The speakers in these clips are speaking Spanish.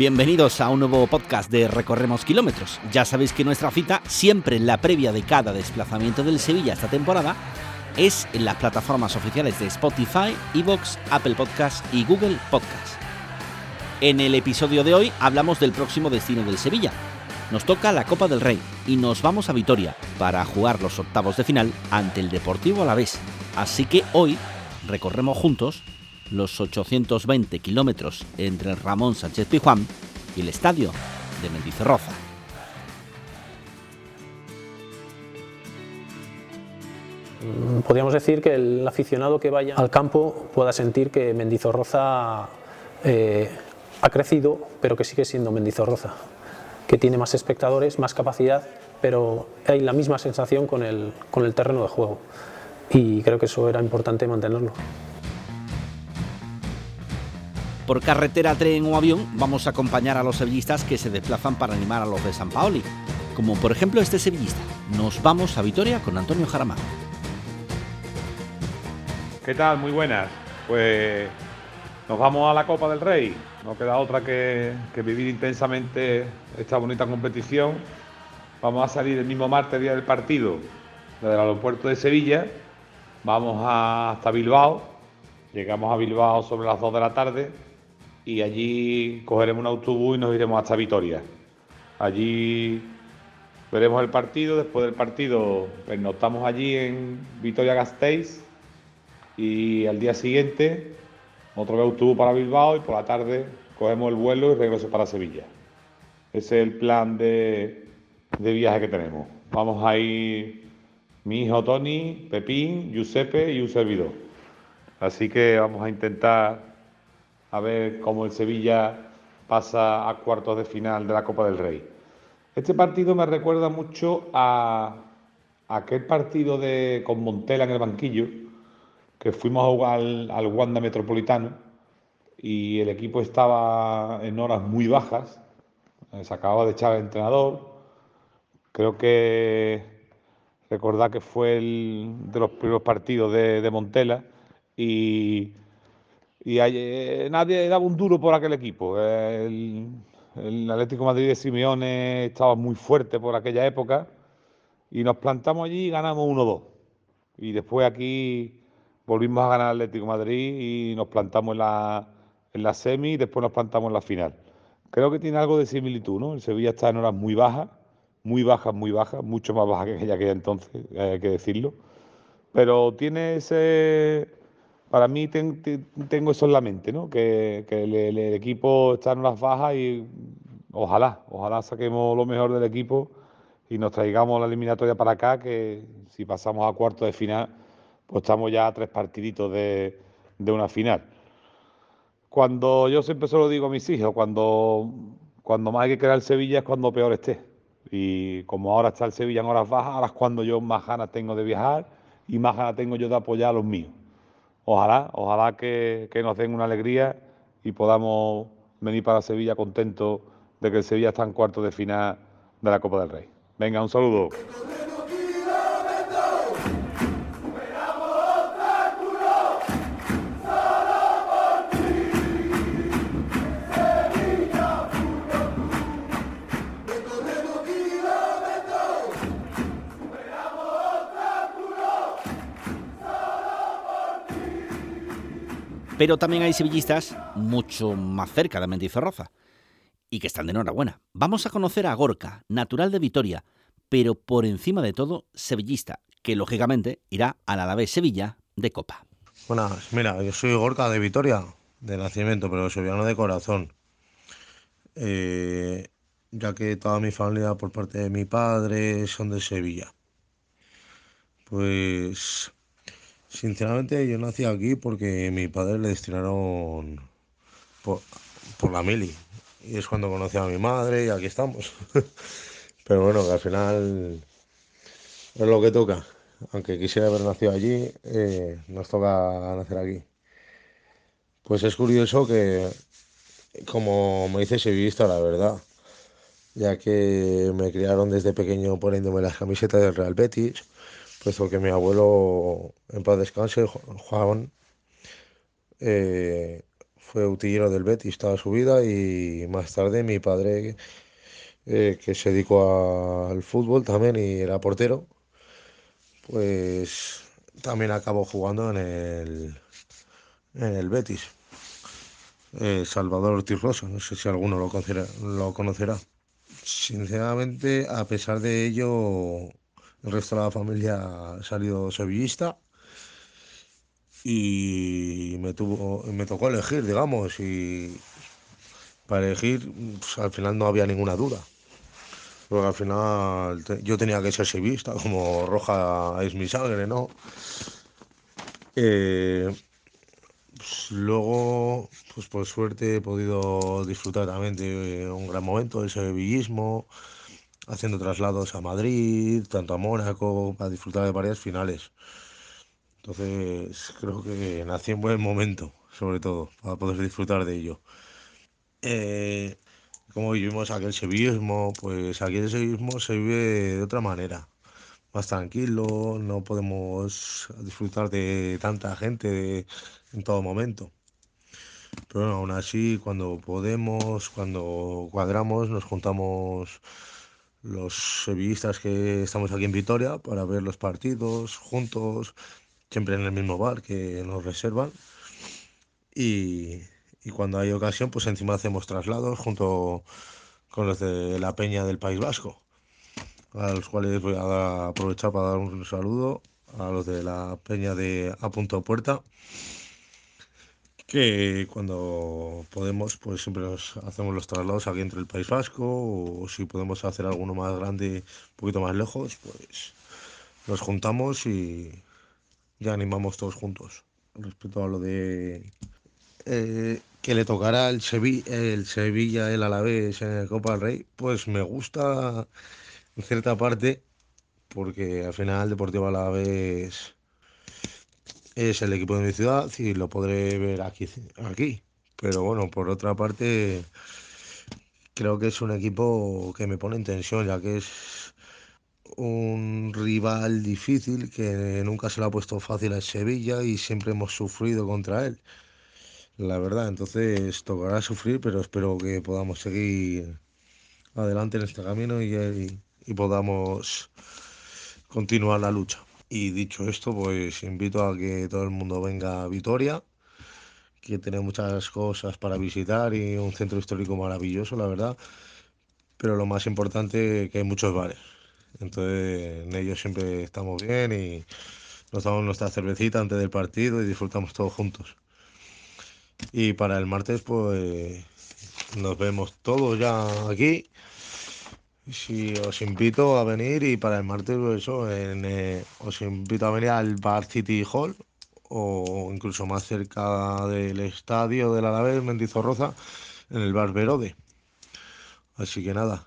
Bienvenidos a un nuevo podcast de Recorremos Kilómetros. Ya sabéis que nuestra cita, siempre en la previa de cada desplazamiento del Sevilla esta temporada, es en las plataformas oficiales de Spotify, Evox, Apple Podcasts y Google Podcasts. En el episodio de hoy hablamos del próximo destino del Sevilla. Nos toca la Copa del Rey y nos vamos a Vitoria para jugar los octavos de final ante el Deportivo Alavés. Así que hoy recorremos juntos los 820 kilómetros entre Ramón Sánchez Pijuán y el estadio de Mendizorroza. Mm, podríamos decir que el aficionado que vaya al campo pueda sentir que Mendizorroza eh, ha crecido, pero que sigue siendo Mendizorroza, que tiene más espectadores, más capacidad, pero hay la misma sensación con el, con el terreno de juego. Y creo que eso era importante mantenerlo. Por carretera, tren o avión vamos a acompañar a los sevillistas que se desplazan para animar a los de San Paoli, como por ejemplo este sevillista. Nos vamos a Vitoria con Antonio Jaramán. ¿Qué tal? Muy buenas. Pues nos vamos a la Copa del Rey. No queda otra que, vivir intensamente esta bonita competición. Vamos a salir el mismo martes, día del partido, desde el aeropuerto de Sevilla. Vamos hasta Bilbao. Llegamos a Bilbao sobre las 2 de la tarde y allí cogeremos un autobús y nos iremos hasta Vitoria. Allí veremos el partido, después del partido pernoctamos allí en Vitoria Gasteiz y al día siguiente otro autobús para Bilbao y por la tarde cogemos el vuelo y regreso para Sevilla. Ese es el plan de, de viaje que tenemos. Vamos a ir mi hijo Tony, Pepín, Giuseppe y un servidor. Así que vamos a intentar a ver cómo el Sevilla pasa a cuartos de final de la Copa del Rey. Este partido me recuerda mucho a, aquel partido de, con Montela en el banquillo, que fuimos a jugar al, al Wanda Metropolitano y el equipo estaba en horas muy bajas, eh, se acababa de echar el entrenador, creo que recordad que fue el de los primeros partidos de, de Montela y, y hay- eh, nadie daba un duro por aquel equipo. El, Atlético Madrid de Simeone estaba muy fuerte por aquella época y nos plantamos allí y ganamos 1-2. Y después aquí volvimos a ganar al Atlético Madrid y nos plantamos en la, en la semi y después nos plantamos en la final. Creo que tiene algo de similitud, ¿no? El Sevilla está en horas muy bajas, muy bajas, muy bajas, mucho más bajas que aquella que entonces, eh, hay que decirlo. Pero tiene ese, para mí ten- te- tengo eso en la mente, ¿no? Que, el, equipo está en horas bajas y ojalá, ojalá saquemos lo mejor del equipo y nos traigamos la eliminatoria para acá, que si pasamos a cuartos de final, pues estamos ya a tres partiditos de, de una final. Cuando yo siempre se lo digo a mis hijos, cuando, cuando más hay que crear el Sevilla es cuando peor esté. Y como ahora está el Sevilla en horas bajas, ahora es cuando yo más ganas tengo de viajar y más ganas tengo yo de apoyar a los míos. Ojalá, ojalá que, nos den una alegría y podamos venir para Sevilla contentos de que el Sevilla está en cuarto de final de la Copa del Rey. Venga, un saludo. Pero también hay sevillistas mucho más cerca de Mendizorroza. y que están de enhorabuena. Vamos a conocer a Gorka, natural de Vitoria, pero por encima de todo, sevillista, que lógicamente irá al Alavés Sevilla de Copa. Buenas, mira, yo soy Gorka de Vitoria, de nacimiento, pero sevillano de corazón. Eh, ya que toda mi familia por parte de mi padre son de Sevilla. Pues sinceramente yo nací aquí porque mi padre le destinaron por, por la mili. Y es cuando conocí a mi madre y aquí estamos. Pero bueno, que al final es lo que toca. Aunque quisiera haber nacido allí, eh, nos toca nacer aquí. Pues es curioso que, como me dice sevillista, la verdad, ya que me criaron desde pequeño poniéndome las camisetas del Real Betis, puesto que mi abuelo, en paz descanse, Juan, eh, fue utillero del Betis toda su vida y más tarde mi padre, eh, que se dedicó al fútbol también y era portero, pues también acabó jugando en el, en el Betis. Eh, Salvador Ortiz Rosa, no sé si alguno lo lo conocerá. Sinceramente, a pesar de ello, el resto de la familia ha salido sevillista y me, tuvo, me tocó elegir, digamos, y para elegir pues, al final no había ninguna duda. Porque al final yo tenía que ser sevillista, como roja es mi sangre, ¿no? Eh, pues, luego, pues por suerte he podido disfrutar también de un gran momento del sevillismo, haciendo traslados a Madrid, tanto a Mónaco, para disfrutar de varias finales. Entonces, creo que nací en buen momento, sobre todo, para poder disfrutar de ello. Eh, como vivimos aquel sevillismo, pues aquí el sevillismo se vive de otra manera, más tranquilo, no podemos disfrutar de tanta gente en todo momento. Pero aún así, cuando podemos, cuando cuadramos, nos juntamos los sevillistas que estamos aquí en Vitoria para ver los partidos juntos, siempre en el mismo bar que nos reservan. Y, cuando hay ocasión, pues encima hacemos traslados junto con los de la Peña del País Vasco, a los cuales voy a aprovechar para dar un saludo a los de la Peña de A Punto Puerta, que cuando podemos, pues siempre nos hacemos los traslados aquí entre el País Vasco, o si podemos hacer alguno más grande, un poquito más lejos, pues nos juntamos y, ya animamos todos juntos. Respecto a lo de eh, que le tocara el, Sevilla, el Sevilla, el Alavés en el Copa del Rey, pues me gusta en cierta parte, porque al final Deportivo Alavés es el equipo de mi ciudad y lo podré ver aquí, aquí. Pero bueno, por otra parte, creo que es un equipo que me pone en tensión, ya que es un rival difícil que nunca se le ha puesto fácil a Sevilla y siempre hemos sufrido contra él. La verdad, entonces tocará sufrir, pero espero que podamos seguir adelante en este camino y, podamos continuar la lucha. Y dicho esto, pues invito a que todo el mundo venga a Vitoria, que tiene muchas cosas para visitar y un centro histórico maravilloso, la verdad. Pero lo más importante que hay muchos bares. Entonces en ellos siempre estamos bien y nos damos nuestra cervecita antes del partido y disfrutamos todos juntos. Y para el martes pues nos vemos todos ya aquí. Si os invito a venir y para el martes pues, eso, eh, os invito a venir al Bar City Hall o incluso más cerca del estadio del Alavés, Mendizorroza, en el Bar Verode. Así que nada,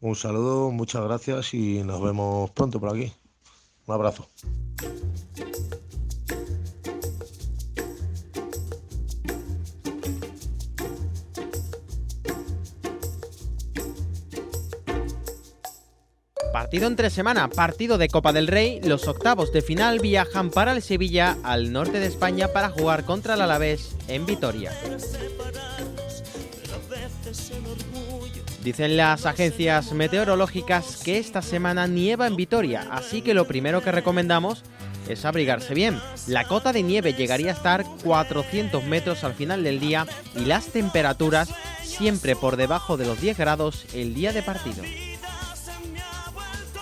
un saludo, muchas gracias y nos vemos pronto por aquí. Un abrazo. Partido entre semana, partido de Copa del Rey, los octavos de final viajan para el Sevilla al norte de España para jugar contra el Alavés en Vitoria. Dicen las agencias meteorológicas que esta semana nieva en Vitoria, así que lo primero que recomendamos es abrigarse bien. La cota de nieve llegaría a estar 400 metros al final del día y las temperaturas siempre por debajo de los 10 grados el día de partido.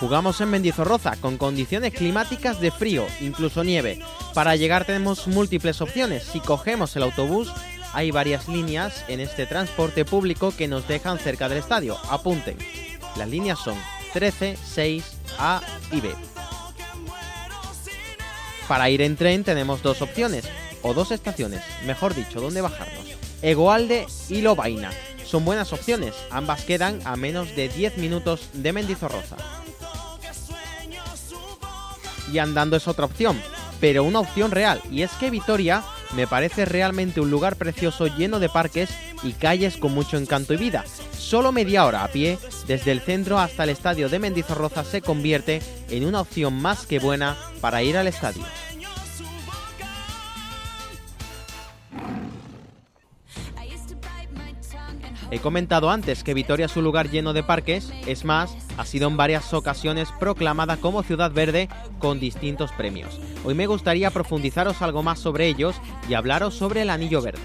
Jugamos en Mendizorroza con condiciones climáticas de frío, incluso nieve. Para llegar tenemos múltiples opciones. Si cogemos el autobús, hay varias líneas en este transporte público que nos dejan cerca del estadio. Apunten. Las líneas son 13, 6, A y B. Para ir en tren tenemos dos opciones, o dos estaciones, mejor dicho, donde bajarnos. Egoalde y Lobaina. Son buenas opciones, ambas quedan a menos de 10 minutos de Mendizorroza y andando es otra opción, pero una opción real, y es que Vitoria me parece realmente un lugar precioso lleno de parques y calles con mucho encanto y vida. Solo media hora a pie, desde el centro hasta el estadio de Mendizorroza se convierte en una opción más que buena para ir al estadio. He comentado antes que Vitoria es un lugar lleno de parques, es más, ha sido en varias ocasiones proclamada como ciudad verde con distintos premios. Hoy me gustaría profundizaros algo más sobre ellos y hablaros sobre el Anillo Verde.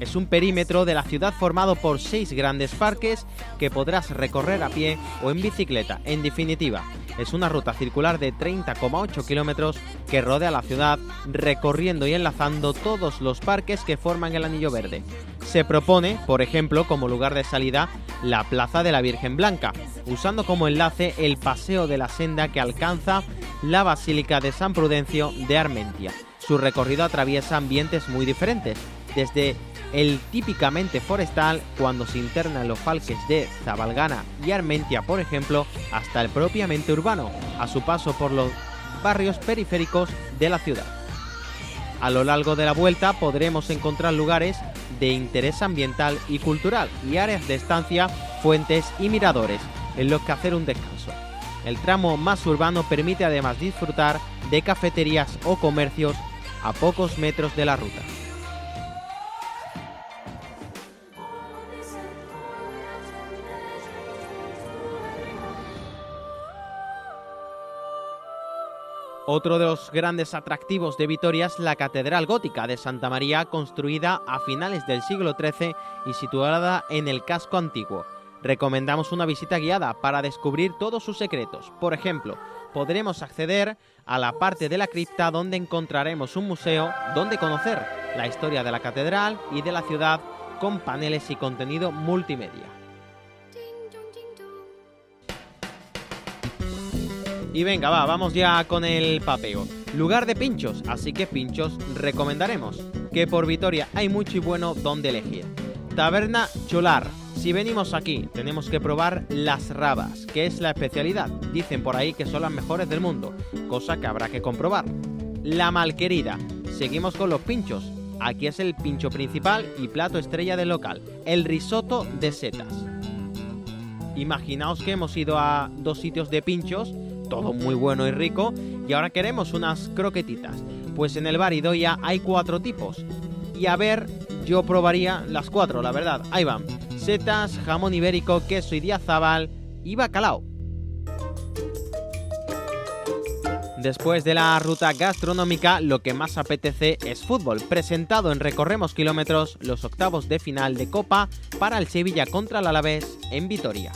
Es un perímetro de la ciudad formado por seis grandes parques que podrás recorrer a pie o en bicicleta. En definitiva, es una ruta circular de 30,8 kilómetros que rodea la ciudad, recorriendo y enlazando todos los parques que forman el Anillo Verde. Se propone, por ejemplo, como lugar de salida, la Plaza de la Virgen Blanca, usando como enlace el Paseo de la Senda que alcanza la Basílica de San Prudencio de Armentia. Su recorrido atraviesa ambientes muy diferentes, desde el típicamente forestal cuando se interna en los parques de Zabalgana y Armentia, por ejemplo, hasta el propiamente urbano, a su paso por los barrios periféricos de la ciudad. A lo largo de la vuelta podremos encontrar lugares de interés ambiental y cultural y áreas de estancia, fuentes y miradores en los que hacer un descanso. El tramo más urbano permite además disfrutar de cafeterías o comercios a pocos metros de la ruta. Otro de los grandes atractivos de Vitoria es la Catedral Gótica de Santa María, construida a finales del siglo XIII y situada en el casco antiguo. Recomendamos una visita guiada para descubrir todos sus secretos. Por ejemplo, podremos acceder a la parte de la cripta donde encontraremos un museo donde conocer la historia de la catedral y de la ciudad con paneles y contenido multimedia. Y venga, va, vamos ya con el papeo. Lugar de pinchos, así que pinchos recomendaremos. Que por Vitoria hay mucho y bueno donde elegir. Taberna Cholar. Si venimos aquí, tenemos que probar las rabas, que es la especialidad. Dicen por ahí que son las mejores del mundo, cosa que habrá que comprobar. La Malquerida. Seguimos con los pinchos. Aquí es el pincho principal y plato estrella del local, el risotto de setas. Imaginaos que hemos ido a dos sitios de pinchos todo muy bueno y rico, y ahora queremos unas croquetitas. Pues en el bar Idoia hay cuatro tipos. Y a ver, yo probaría las cuatro, la verdad. Ahí van. Setas, jamón ibérico, queso y diazabal y bacalao. Después de la ruta gastronómica, lo que más apetece es fútbol, presentado en Recorremos Kilómetros los octavos de final de Copa para el Sevilla contra el Alavés en Vitoria.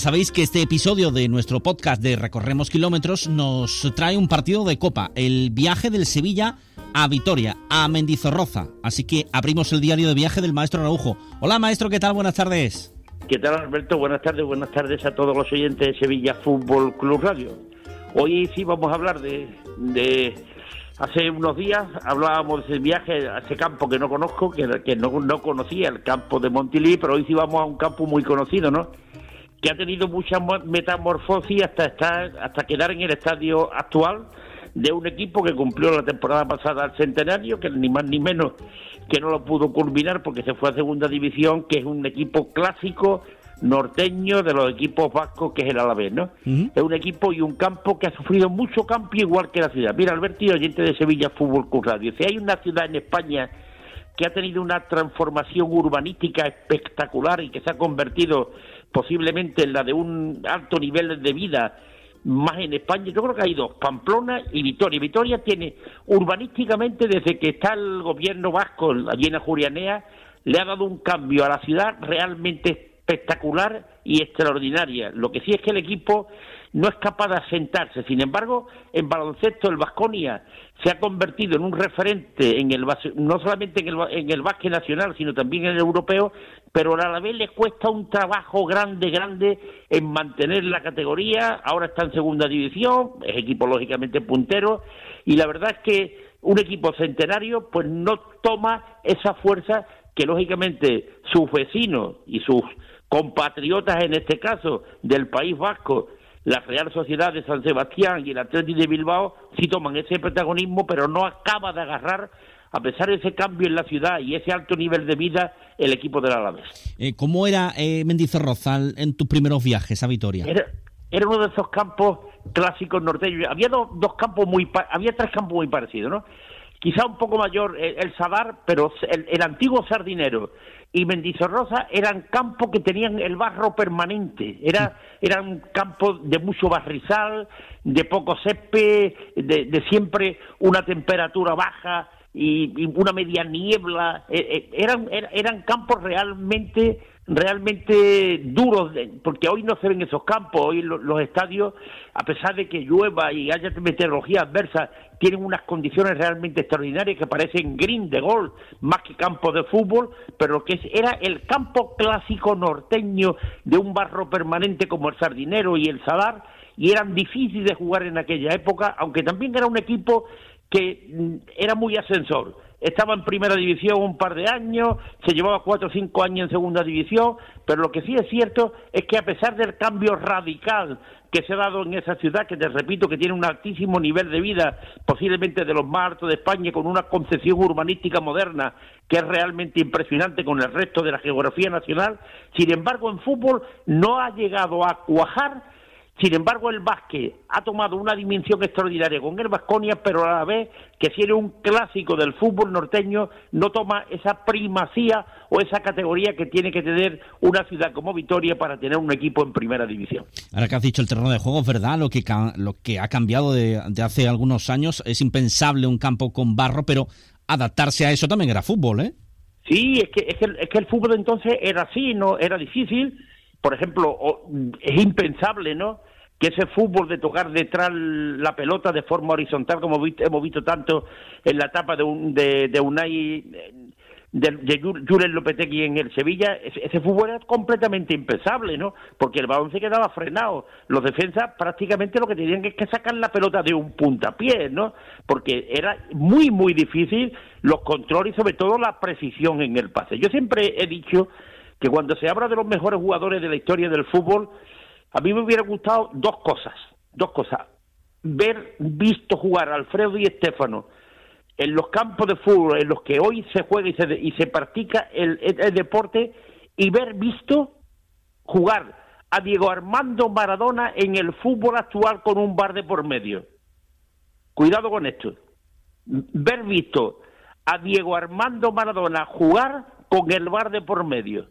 Sabéis que este episodio de nuestro podcast de Recorremos Kilómetros nos trae un partido de copa, el viaje del Sevilla a Vitoria, a Mendizorroza. Así que abrimos el diario de viaje del maestro Araujo. Hola maestro, ¿qué tal? Buenas tardes. ¿Qué tal Alberto? Buenas tardes, buenas tardes a todos los oyentes de Sevilla Fútbol Club Radio. Hoy sí vamos a hablar de, de hace unos días hablábamos del viaje a ese campo que no conozco, que, que no, no, conocía, el campo de Montilí, pero hoy sí vamos a un campo muy conocido, ¿no? Que ha tenido mucha metamorfosis hasta estar, hasta quedar en el estadio actual de un equipo que cumplió la temporada pasada al centenario, que ni más ni menos que no lo pudo culminar porque se fue a segunda división, que es un equipo clásico norteño de los equipos vascos que es el Alavés, ¿no? Es un equipo y un campo que ha sufrido mucho cambio igual que la ciudad. Mira, Alberto y oyente de Sevilla Fútbol Club Radio, si hay una ciudad en España que ha tenido una transformación urbanística espectacular y que se ha convertido posiblemente en la de un alto nivel de vida más en España, yo creo que hay dos, Pamplona y Vitoria. Vitoria tiene urbanísticamente, desde que está el gobierno vasco allí en Jurianea, le ha dado un cambio a la ciudad realmente espectacular y extraordinaria. Lo que sí es que el equipo no es capaz de asentarse. Sin embargo, en baloncesto el Vasconia se ha convertido en un referente en el no solamente en el, en el básquet nacional, sino también en el europeo, pero a la vez le cuesta un trabajo grande, grande en mantener la categoría. Ahora está en segunda división, es equipo lógicamente puntero, y la verdad es que un equipo centenario pues no toma esa fuerza que lógicamente sus vecinos y sus compatriotas en este caso del País Vasco, la Real Sociedad de San Sebastián y el Atlético de Bilbao sí toman ese protagonismo, pero no acaba de agarrar a pesar de ese cambio en la ciudad y ese alto nivel de vida, el equipo del Alavés. Eh, ¿Cómo era eh, Mendizorroza en tus primeros viajes a Vitoria? Era, era uno de esos campos clásicos norteños. Había dos, dos campos muy, había tres campos muy parecidos, ¿no? Quizá un poco mayor el, el Sadar, pero el, el antiguo Sardinero y Mendizorroza eran campos que tenían el barro permanente, era, eran campos de mucho barrizal, de poco césped, de, siempre una temperatura baja y, una media niebla, eh, eh, eran, eran campos realmente realmente duros, porque hoy no se ven esos campos, hoy los, estadios, a pesar de que llueva y haya meteorología adversa, tienen unas condiciones realmente extraordinarias que parecen green de gol, más que campo de fútbol, pero que era el campo clásico norteño de un barro permanente como el Sardinero y el Sadar, y eran difíciles de jugar en aquella época, aunque también era un equipo que mm, era muy ascensor. Estaba en primera división un par de años, se llevaba cuatro o cinco años en segunda división, pero lo que sí es cierto es que a pesar del cambio radical que se ha dado en esa ciudad, que te repito que tiene un altísimo nivel de vida, posiblemente de los más altos de España, con una concepción urbanística moderna que es realmente impresionante con el resto de la geografía nacional, sin embargo en fútbol no ha llegado a cuajar sin embargo, el básquet ha tomado una dimensión extraordinaria con el Vasconia, pero a la vez que si eres un clásico del fútbol norteño, no toma esa primacía o esa categoría que tiene que tener una ciudad como Vitoria para tener un equipo en primera división. Ahora que has dicho el terreno de juego, es verdad, lo que, lo que ha cambiado de, hace algunos años, es impensable un campo con barro, pero adaptarse a eso también era fútbol, ¿eh? Sí, es que, es que, es que el fútbol entonces era así, no era difícil. Por ejemplo, es impensable, ¿no? que ese fútbol de tocar detrás la pelota de forma horizontal, como hemos visto tanto en la etapa de, un, de, de Unai, de, de Lopetegui en el Sevilla, ese, fútbol era completamente impensable, ¿no? Porque el balón se quedaba frenado. Los defensas prácticamente lo que tenían es que sacar la pelota de un puntapié, ¿no? Porque era muy, muy difícil los controles y sobre todo la precisión en el pase. Yo siempre he dicho que cuando se habla de los mejores jugadores de la historia del fútbol, a mí me hubiera gustado dos cosas, dos cosas. Ver, visto jugar a Alfredo y Estefano en los campos de fútbol en los que hoy se juega y se, y se practica el, deporte y ver, visto jugar a Diego Armando Maradona en el fútbol actual con un bar de por medio. Cuidado con esto. Ver visto a Diego Armando Maradona jugar con el bar de por medio.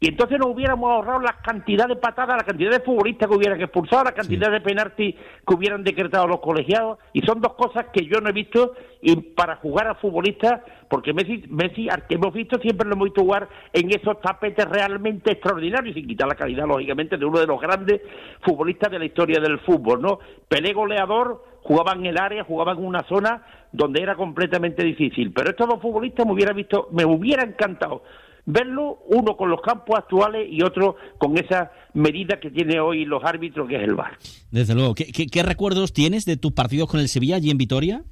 Y entonces nos hubiéramos ahorrado la cantidad de patadas, la cantidad de futbolistas que hubieran expulsado, la cantidad de penaltis que hubieran decretado los colegiados. Y son dos cosas que yo no he visto y para jugar a futbolistas, porque Messi, Messi al que hemos visto siempre lo hemos visto jugar en esos tapetes realmente extraordinarios, sin quitar la calidad, lógicamente, de uno de los grandes futbolistas de la historia del fútbol, ¿no? Pelé goleador, jugaba en el área, jugaba en una zona donde era completamente difícil. Pero estos dos futbolistas me hubiera visto, me hubiera encantado verlo, uno con los campos actuales y otro con esa medida que tiene hoy los árbitros, que es el VAR. Desde luego. ¿Qué, recuerdos tienes de tus partidos con el Sevilla allí en Vitoria?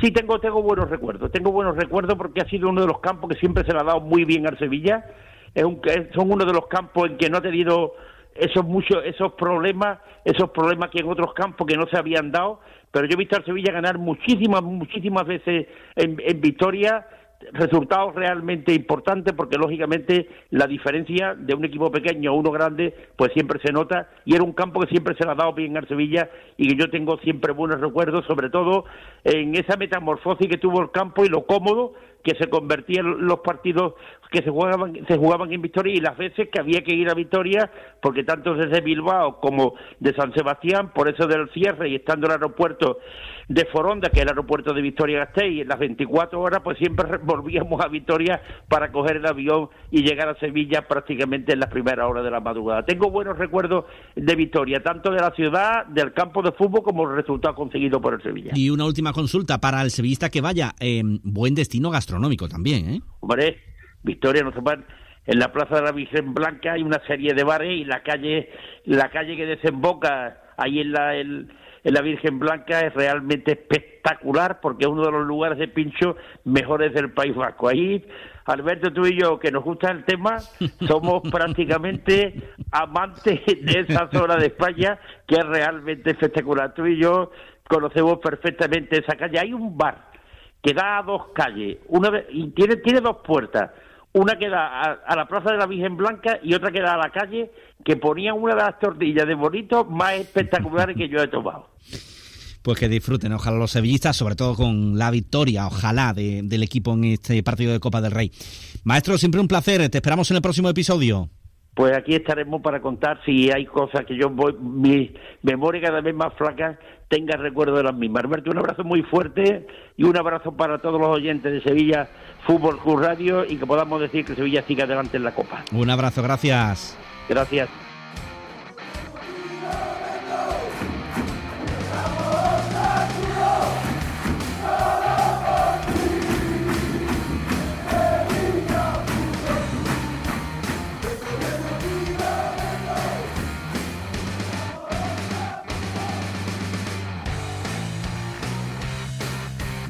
Sí, tengo, tengo buenos recuerdos. Tengo buenos recuerdos porque ha sido uno de los campos que siempre se le ha dado muy bien al Sevilla. Es un, son uno de los campos en que no ha tenido esos muchos esos problemas, esos problemas que en otros campos que no se habían dado, pero yo he visto al Sevilla ganar muchísimas, muchísimas veces en, en victoria resultados realmente importantes porque lógicamente la diferencia de un equipo pequeño a uno grande pues siempre se nota y era un campo que siempre se le ha dado bien al Sevilla y que yo tengo siempre buenos recuerdos sobre todo en esa metamorfosis que tuvo el campo y lo cómodo que se convertían los partidos que se jugaban, se jugaban en Victoria y las veces que había que ir a Victoria, porque tanto desde Bilbao como de San Sebastián, por eso del cierre y estando en el aeropuerto de Foronda, que es el aeropuerto de Victoria-Gasteiz, en las 24 horas, pues siempre volvíamos a Victoria para coger el avión y llegar a Sevilla prácticamente en las primeras horas de la madrugada. Tengo buenos recuerdos de Victoria, tanto de la ciudad, del campo de fútbol, como el resultado conseguido por el Sevilla. Y una última consulta para el sevillista que vaya, eh, buen destino gastronómico también, ¿eh? Hombre, Victoria, no sepan, en la Plaza de la Virgen Blanca hay una serie de bares y la calle, la calle que desemboca ahí en la, en, la Virgen Blanca es realmente espectacular porque es uno de los lugares de pincho mejores del País Vasco. Ahí, Alberto, tú y yo, que nos gusta el tema, somos prácticamente amantes de esa zona de España que es realmente espectacular. Tú y yo conocemos perfectamente esa calle. Hay un bar que da a dos calles, una y tiene, tiene dos puertas una que da a, la Plaza de la Virgen Blanca y otra que da a la calle, que ponía una de las tortillas de bonito más espectaculares que yo he tomado. Pues que disfruten, ojalá los sevillistas, sobre todo con la victoria, ojalá, del equipo en este partido de Copa del Rey. Maestro, siempre un placer, te esperamos en el próximo episodio. Pues aquí estaremos para contar si hay cosas que yo voy, mi memoria cada vez más flaca tenga recuerdo de las mismas. Alberto, un abrazo muy fuerte y un abrazo para todos los oyentes de Sevilla Fútbol Club Radio y que podamos decir que Sevilla siga adelante en la Copa. Un abrazo, gracias. Gracias.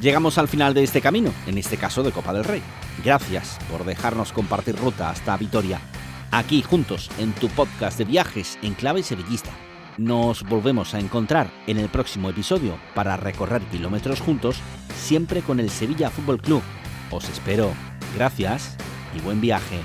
Llegamos al final de este camino, en este caso de Copa del Rey. Gracias por dejarnos compartir ruta hasta Vitoria, aquí juntos en tu podcast de viajes en clave sevillista. Nos volvemos a encontrar en el próximo episodio para recorrer kilómetros juntos, siempre con el Sevilla Fútbol Club. Os espero. Gracias y buen viaje.